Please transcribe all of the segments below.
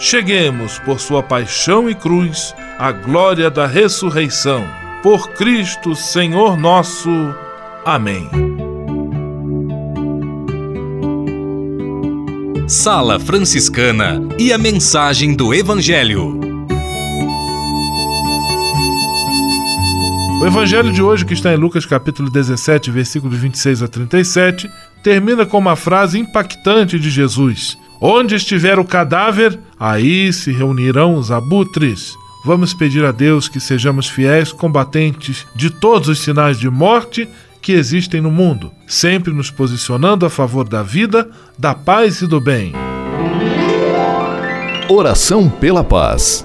cheguemos, por sua paixão e cruz, à glória da ressurreição. Por Cristo, Senhor nosso. Amém. Sala Franciscana e a mensagem do Evangelho. O evangelho de hoje, que está em Lucas capítulo 17, versículos 26 a 37, termina com uma frase impactante de Jesus: Onde estiver o cadáver, aí se reunirão os abutres. Vamos pedir a Deus que sejamos fiéis combatentes de todos os sinais de morte que existem no mundo, sempre nos posicionando a favor da vida, da paz e do bem. Oração pela paz.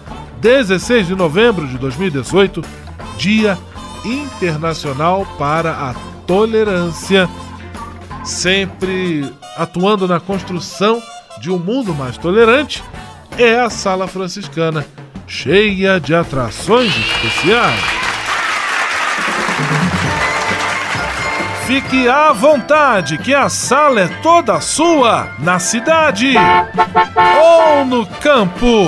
16 de novembro de 2018, Dia Internacional para a Tolerância, sempre atuando na construção de um mundo mais tolerante, é a Sala Franciscana, cheia de atrações especiais. Fique à vontade, que a sala é toda sua, na cidade ou no campo.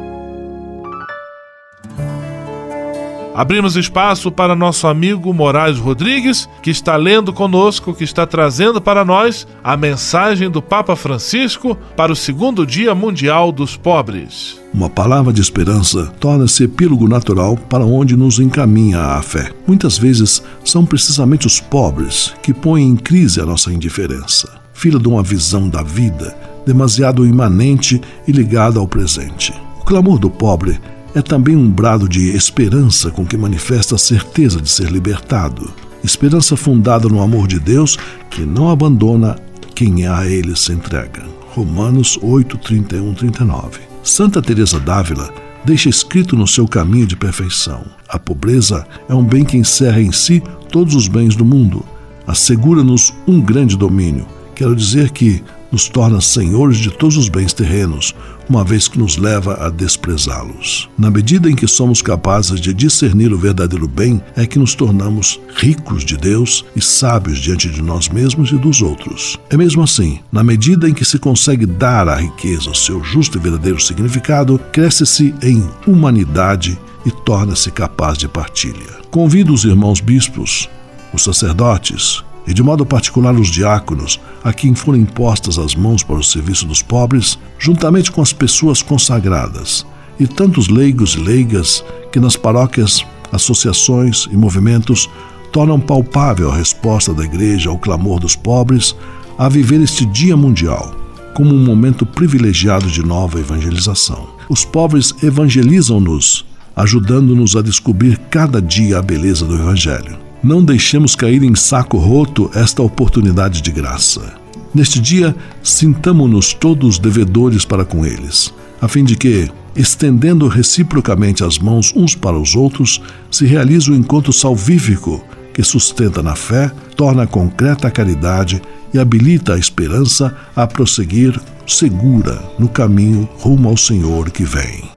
Abrimos espaço para nosso amigo Moraes Rodrigues, que está lendo conosco, que está trazendo para nós a mensagem do Papa Francisco para o segundo Dia Mundial dos Pobres. Uma palavra de esperança torna-se epílogo natural para onde nos encaminha a fé. Muitas vezes são precisamente os pobres que põem em crise a nossa indiferença, filha de uma visão da vida demasiado imanente e ligada ao presente. O clamor do pobre é também um brado de esperança com que manifesta a certeza de ser libertado. Esperança fundada no amor de Deus que não abandona quem a ele se entrega. Romanos 8, 31, 39. Santa Teresa d'Ávila deixa escrito no seu caminho de perfeição: a pobreza é um bem que encerra em si todos os bens do mundo. Assegura-nos um grande domínio. Quero dizer que nos torna senhores de todos os bens terrenos, uma vez que nos leva a desprezá-los. Na medida em que somos capazes de discernir o verdadeiro bem, é que nos tornamos ricos de Deus e sábios diante de nós mesmos e dos outros. É mesmo assim, na medida em que se consegue dar à riqueza o seu justo e verdadeiro significado, cresce-se em humanidade e torna-se capaz de partilha. Convido os irmãos bispos, os sacerdotes, e de modo particular os diáconos, a quem foram impostas as mãos para o serviço dos pobres, juntamente com as pessoas consagradas, e tantos leigos e leigas que nas paróquias, associações e movimentos tornam palpável a resposta da Igreja ao clamor dos pobres a viver este Dia Mundial como um momento privilegiado de nova evangelização. Os pobres evangelizam-nos, ajudando-nos a descobrir cada dia a beleza do Evangelho. Não deixemos cair em saco roto esta oportunidade de graça. Neste dia, sintamo-nos todos devedores para com eles, a fim de que, estendendo reciprocamente as mãos uns para os outros, se realize o encontro salvífico que sustenta na fé, torna concreta a caridade e habilita a esperança a prosseguir segura no caminho rumo ao Senhor que vem.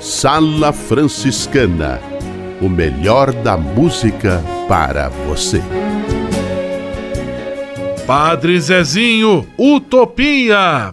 Sala Franciscana o melhor da música para você. Padre Zezinho, Utopia.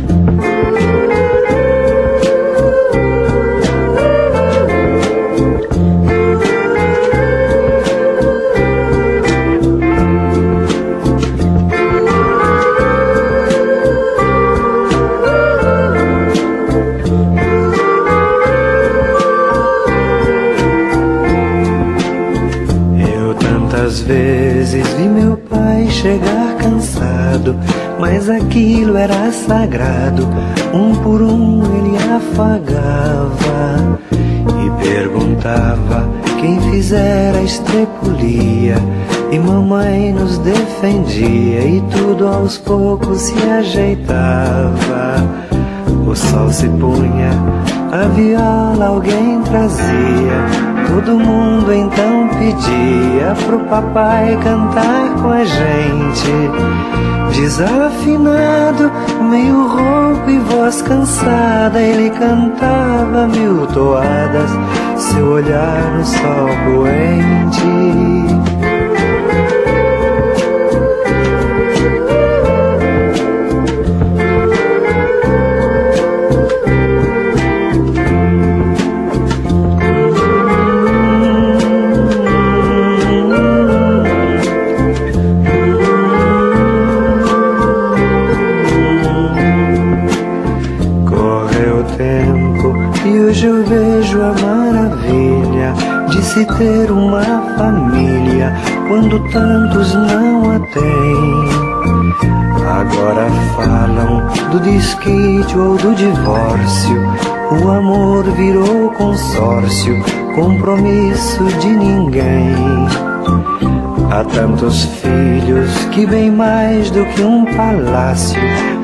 Chegar cansado, mas aquilo era sagrado. Um por um ele afagava e perguntava quem fizera a estrepulia. E mamãe nos defendia e tudo aos poucos se ajeitava. O sol se punha, a viola alguém trazia Todo mundo então pedia pro papai cantar com a gente. Desafinado, meio rouco e voz cansada, ele cantava mil toadas, seu olhar no sol poente. Se ter uma família quando tantos não a têm. Agora falam do desquite ou do divórcio. O amor virou consórcio, compromisso de ninguém. Há tantos filhos que, bem mais do que um palácio,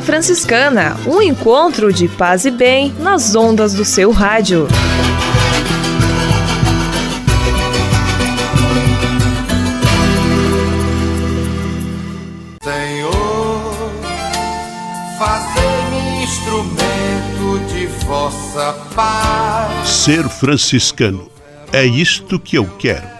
Sala Franciscana, um encontro de paz e bem nas ondas do seu rádio. Senhor, fazei-me instrumento de vossa paz. Ser franciscano é isto que eu quero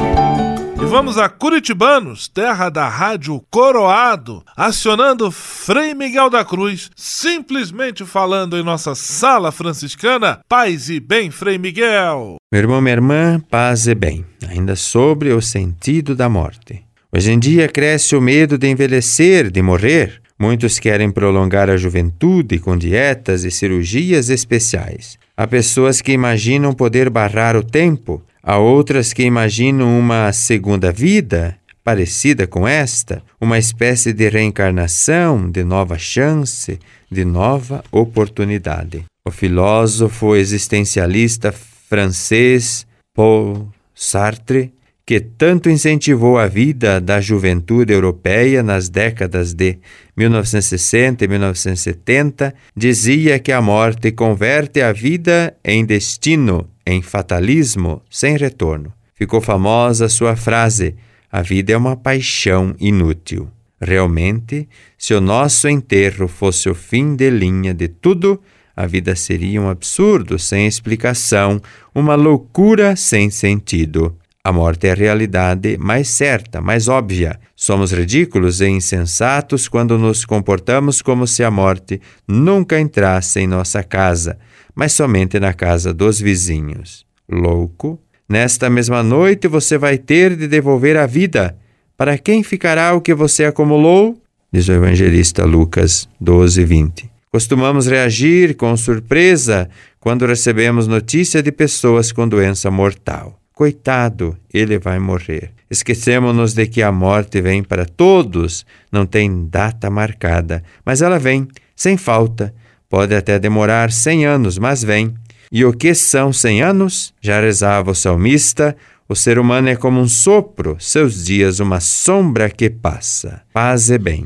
Vamos a Curitibanos, terra da rádio Coroado, acionando Frei Miguel da Cruz, simplesmente falando em nossa sala franciscana. Paz e bem, Frei Miguel. Meu irmão, minha irmã, paz e bem. Ainda sobre o sentido da morte. Hoje em dia cresce o medo de envelhecer, de morrer. Muitos querem prolongar a juventude com dietas e cirurgias especiais. Há pessoas que imaginam poder barrar o tempo, há outras que imaginam uma segunda vida parecida com esta, uma espécie de reencarnação, de nova chance, de nova oportunidade. O filósofo existencialista francês Paul Sartre, que tanto incentivou a vida da juventude europeia nas décadas de 1960 e 1970, dizia que a morte converte a vida em destino, em fatalismo sem retorno. Ficou famosa sua frase: A vida é uma paixão inútil. Realmente, se o nosso enterro fosse o fim de linha de tudo, a vida seria um absurdo sem explicação, uma loucura sem sentido. A morte é a realidade mais certa, mais óbvia. Somos ridículos e insensatos quando nos comportamos como se a morte nunca entrasse em nossa casa, mas somente na casa dos vizinhos. Louco, nesta mesma noite você vai ter de devolver a vida. Para quem ficará o que você acumulou? Diz o evangelista Lucas 12, 20. Costumamos reagir com surpresa quando recebemos notícia de pessoas com doença mortal. Coitado, ele vai morrer. Esquecemos-nos de que a morte vem para todos, não tem data marcada, mas ela vem, sem falta. Pode até demorar cem anos, mas vem. E o que são cem anos? Já rezava o salmista, o ser humano é como um sopro, seus dias uma sombra que passa. Paz e bem.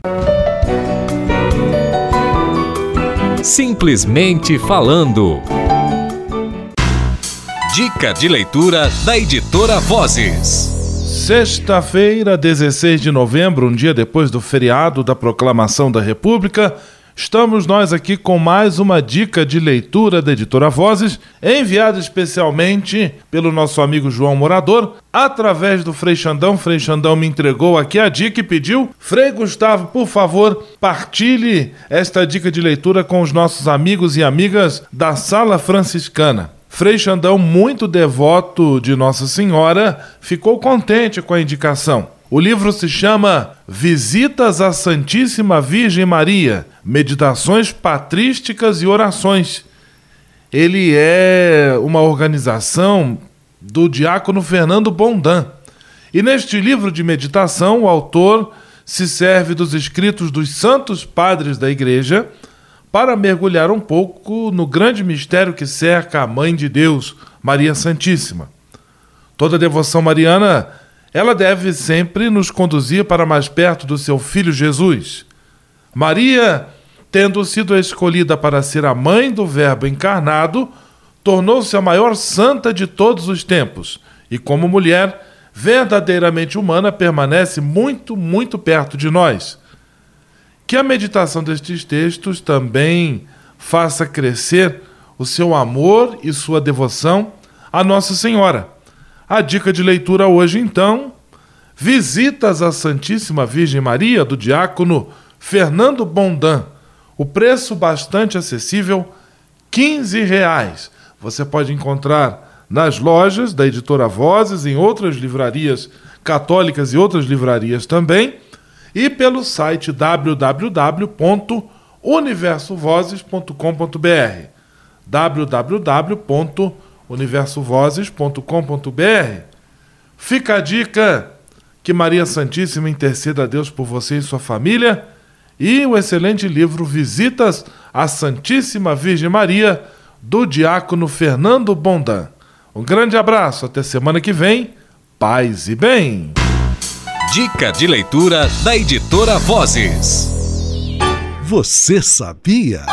Simplesmente falando. Dica de leitura da editora Vozes. Sexta-feira, 16 de novembro, um dia depois do feriado da Proclamação da República, estamos nós aqui com mais uma dica de leitura da editora Vozes, enviada especialmente pelo nosso amigo João Morador, através do Frei Xandão. Frei Xandão me entregou aqui a dica e pediu: Frei Gustavo, por favor, partilhe esta dica de leitura com os nossos amigos e amigas da Sala Franciscana. Frei Xandão, muito devoto de Nossa Senhora, ficou contente com a indicação. O livro se chama Visitas à Santíssima Virgem Maria, Meditações Patrísticas e Orações. Ele é uma organização do diácono Fernando Bondan. E neste livro de meditação, o autor se serve dos escritos dos santos padres da Igreja para mergulhar um pouco no grande mistério que cerca a Mãe de Deus, Maria Santíssima. Toda devoção mariana ela deve sempre nos conduzir para mais perto do seu filho Jesus. Maria, tendo sido escolhida para ser a mãe do Verbo encarnado, tornou-se a maior santa de todos os tempos e, como mulher verdadeiramente humana, permanece muito, muito perto de nós. Que a meditação destes textos também faça crescer o seu amor e sua devoção a Nossa Senhora a dica de leitura hoje, então, Visitas à Santíssima Virgem Maria, do diácono Fernando Bondan. O preço bastante acessível, 15 reais. Você pode encontrar nas lojas da editora Vozes, em outras livrarias católicas e outras livrarias também, e pelo site www.universovozes.com.br www universovozes.com.br. Fica a dica que Maria Santíssima interceda a Deus por você e sua família e o excelente livro Visitas à Santíssima Virgem Maria do diácono Fernando Bondan. Um grande abraço, até semana que vem. Paz e bem. Dica de leitura da editora Vozes. Você sabia?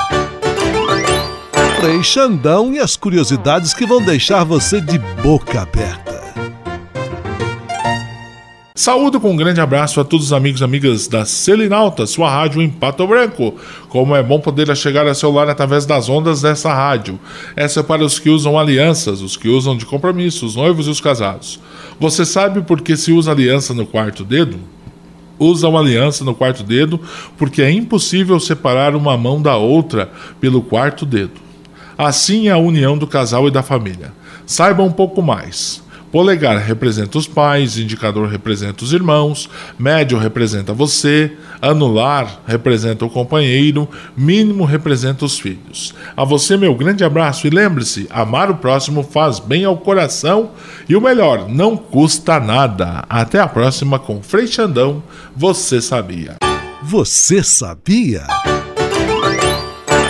Frei Xandão e as curiosidades que vão deixar você de boca aberta. Saúdo com um grande abraço a todos os amigos e amigas da Selinalta, sua rádio em Pato Branco. Como é bom poder chegar a seu lar através das ondas dessa rádio. Essa é para os que usam alianças, os que usam de compromisso, os noivos e os casados. Você sabe por que se usa aliança no quarto dedo? Usa uma aliança no quarto dedo porque é impossível separar uma mão da outra pelo quarto dedo. Assim é a união do casal e da família. Saiba um pouco mais. Polegar representa os pais, indicador representa os irmãos, médio representa você, anular representa o companheiro, mínimo representa os filhos. A você, meu grande abraço e lembre-se: amar o próximo faz bem ao coração e o melhor, não custa nada. Até a próxima com Frei Xandão. Você sabia? Você sabia?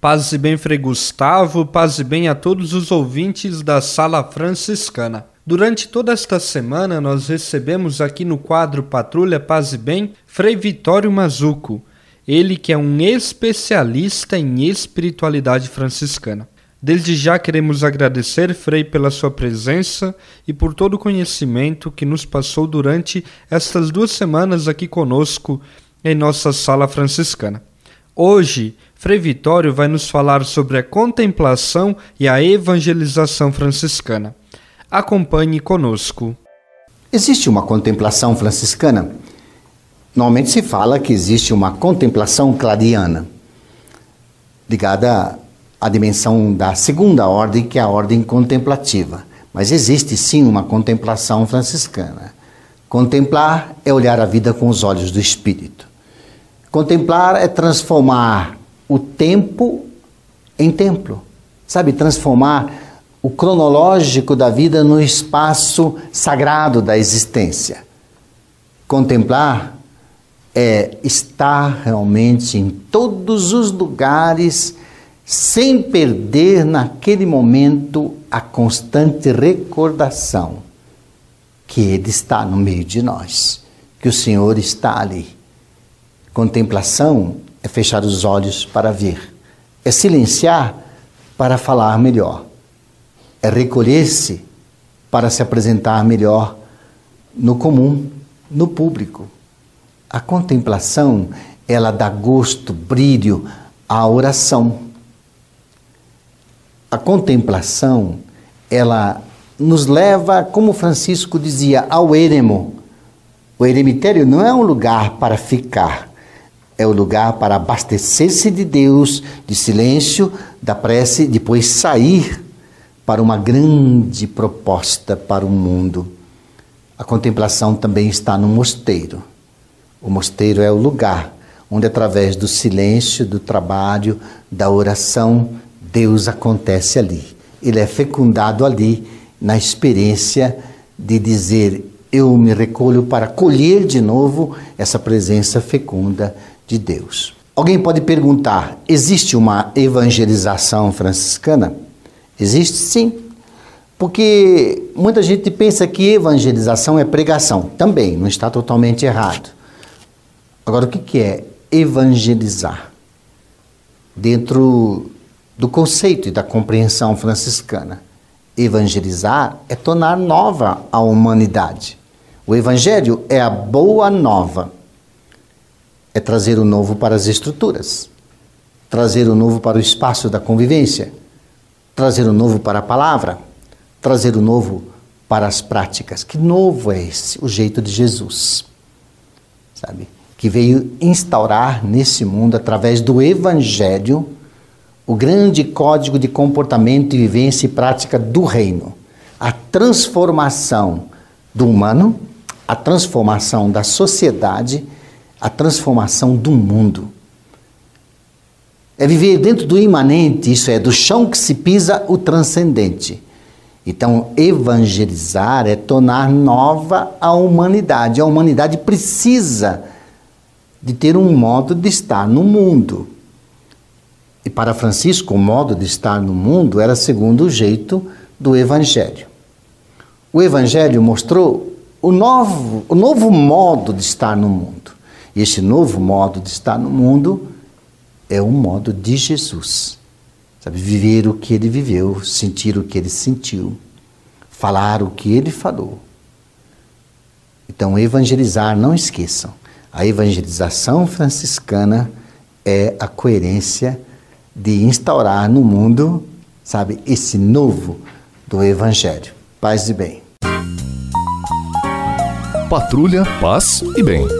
Paz e bem, Frei Gustavo, paz e bem a todos os ouvintes da Sala Franciscana. Durante toda esta semana, nós recebemos aqui no quadro Patrulha Paz e Bem Frei Vitório Mazuco, ele que é um especialista em espiritualidade franciscana. Desde já queremos agradecer, Frei, pela sua presença e por todo o conhecimento que nos passou durante estas duas semanas aqui conosco em nossa sala franciscana. Hoje, Frei Vitório vai nos falar sobre a contemplação e a evangelização franciscana. Acompanhe conosco. Existe uma contemplação franciscana? Normalmente se fala que existe uma contemplação clariana, ligada à dimensão da segunda ordem, que é a ordem contemplativa. Mas existe sim uma contemplação franciscana. Contemplar é olhar a vida com os olhos do espírito. Contemplar é transformar o tempo em templo. Sabe, transformar o cronológico da vida no espaço sagrado da existência. Contemplar é estar realmente em todos os lugares sem perder naquele momento a constante recordação que Ele está no meio de nós, que o Senhor está ali. Contemplação é fechar os olhos para ver, é silenciar para falar melhor, é recolher-se para se apresentar melhor no comum, no público. A contemplação, ela dá gosto, brilho à oração. A contemplação, ela nos leva, como Francisco dizia, ao eremo. O eremitério não é um lugar para ficar, é o lugar para abastecer-se de Deus, de silêncio, da prece, depois sair para uma grande proposta para o mundo. A contemplação também está no mosteiro. O mosteiro é o lugar onde, através do silêncio, do trabalho, da oração, Deus acontece ali. Ele é fecundado ali na experiência de dizer: Eu me recolho para colher de novo essa presença fecunda de Deus. Alguém pode perguntar: existe uma evangelização franciscana? Existe sim. Porque muita gente pensa que evangelização é pregação. Também, não está totalmente errado. Agora, o que é evangelizar? Dentro do conceito e da compreensão franciscana. Evangelizar é tornar nova a humanidade. O Evangelho é a boa nova. É trazer o novo para as estruturas, trazer o novo para o espaço da convivência, trazer o novo para a palavra, trazer o novo para as práticas. Que novo é esse? O jeito de Jesus, sabe? Que veio instaurar nesse mundo, através do Evangelho, o grande código de comportamento, vivência e prática do reino. A transformação do humano, a transformação da sociedade, a transformação do mundo. É viver dentro do imanente, isso é, do chão que se pisa o transcendente. Então, evangelizar é tornar nova a humanidade. A humanidade precisa de ter um modo de estar no mundo. E para Francisco, o modo de estar no mundo era segundo o jeito do Evangelho. O Evangelho mostrou o novo, o novo modo de estar no mundo. E esse novo modo de estar no mundo é o modo de Jesus. Sabe, viver o que ele viveu, sentir o que ele sentiu, falar o que ele falou. Então, evangelizar, não esqueçam, a evangelização franciscana é a coerência de instaurar no mundo, sabe, esse novo do evangelho. Paz e bem. Patrulha, paz e bem.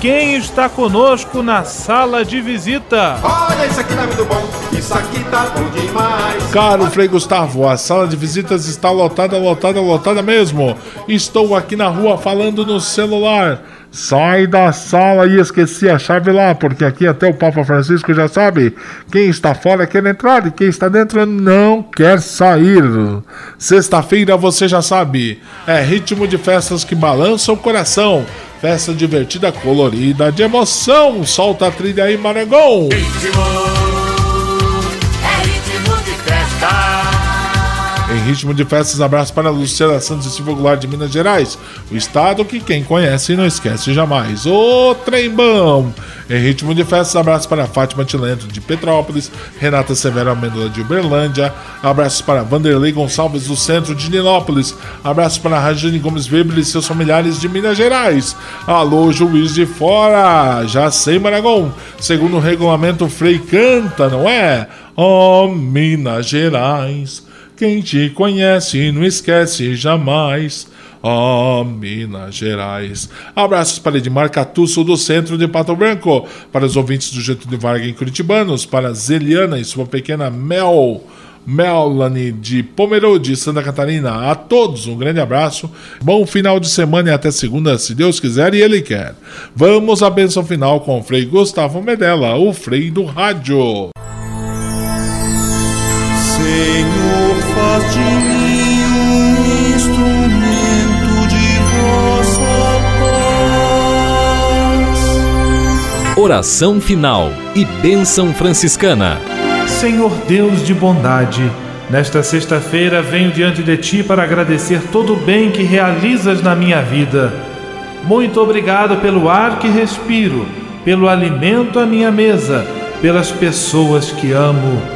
quem está conosco na sala de visita? Olha, isso aqui tá muito bom, isso aqui tá bom demais. Caro Frei Gustavo, a sala de visitas está lotada, lotada, lotada mesmo. Estou aqui na rua falando no celular. Sai da sala e esqueci a chave lá, porque aqui até o Papa Francisco já sabe. Quem está fora quer entrar e quem está dentro não quer sair. Sexta-feira você já sabe, é ritmo de festas que balançam o coração. Festa divertida, colorida, de emoção. Solta a trilha aí, Marangão. Ritmo, Em ritmo de festas, abraço para Luciana Santos e Silvio Goulart de Minas Gerais. O estado que quem conhece não esquece jamais. Ô trembão! Em ritmo de festas, abraço para Fátima Tilento de Petrópolis, Renata Severo Amêndola de Uberlândia, abraços para Vanderlei Gonçalves do centro de Nilópolis, abraço para Rajane Gomes Weber e seus familiares de Minas Gerais. Alô, juiz de fora! Já sei, Maragão. Segundo o regulamento, Frei canta, não é? Oh, Minas Gerais. Quem te conhece não esquece jamais. Oh, Minas Gerais. Abraços para Edmar Catusso do centro de Pato Branco. Para os ouvintes do Getúlio Vargas em Curitibanos. Para Zeliana e sua pequena Mel. Melanie de Pomerode, Santa Catarina. A todos um grande abraço. Bom final de semana e até segunda, se Deus quiser e Ele quer. Vamos à benção final com o Frei Gustavo Medella, o Frei do Rádio. Oração final e bênção franciscana. Senhor Deus de bondade, nesta sexta-feira venho diante de ti para agradecer todo o bem que realizas na minha vida. Muito obrigado pelo ar que respiro, pelo alimento à minha mesa, pelas pessoas que amo.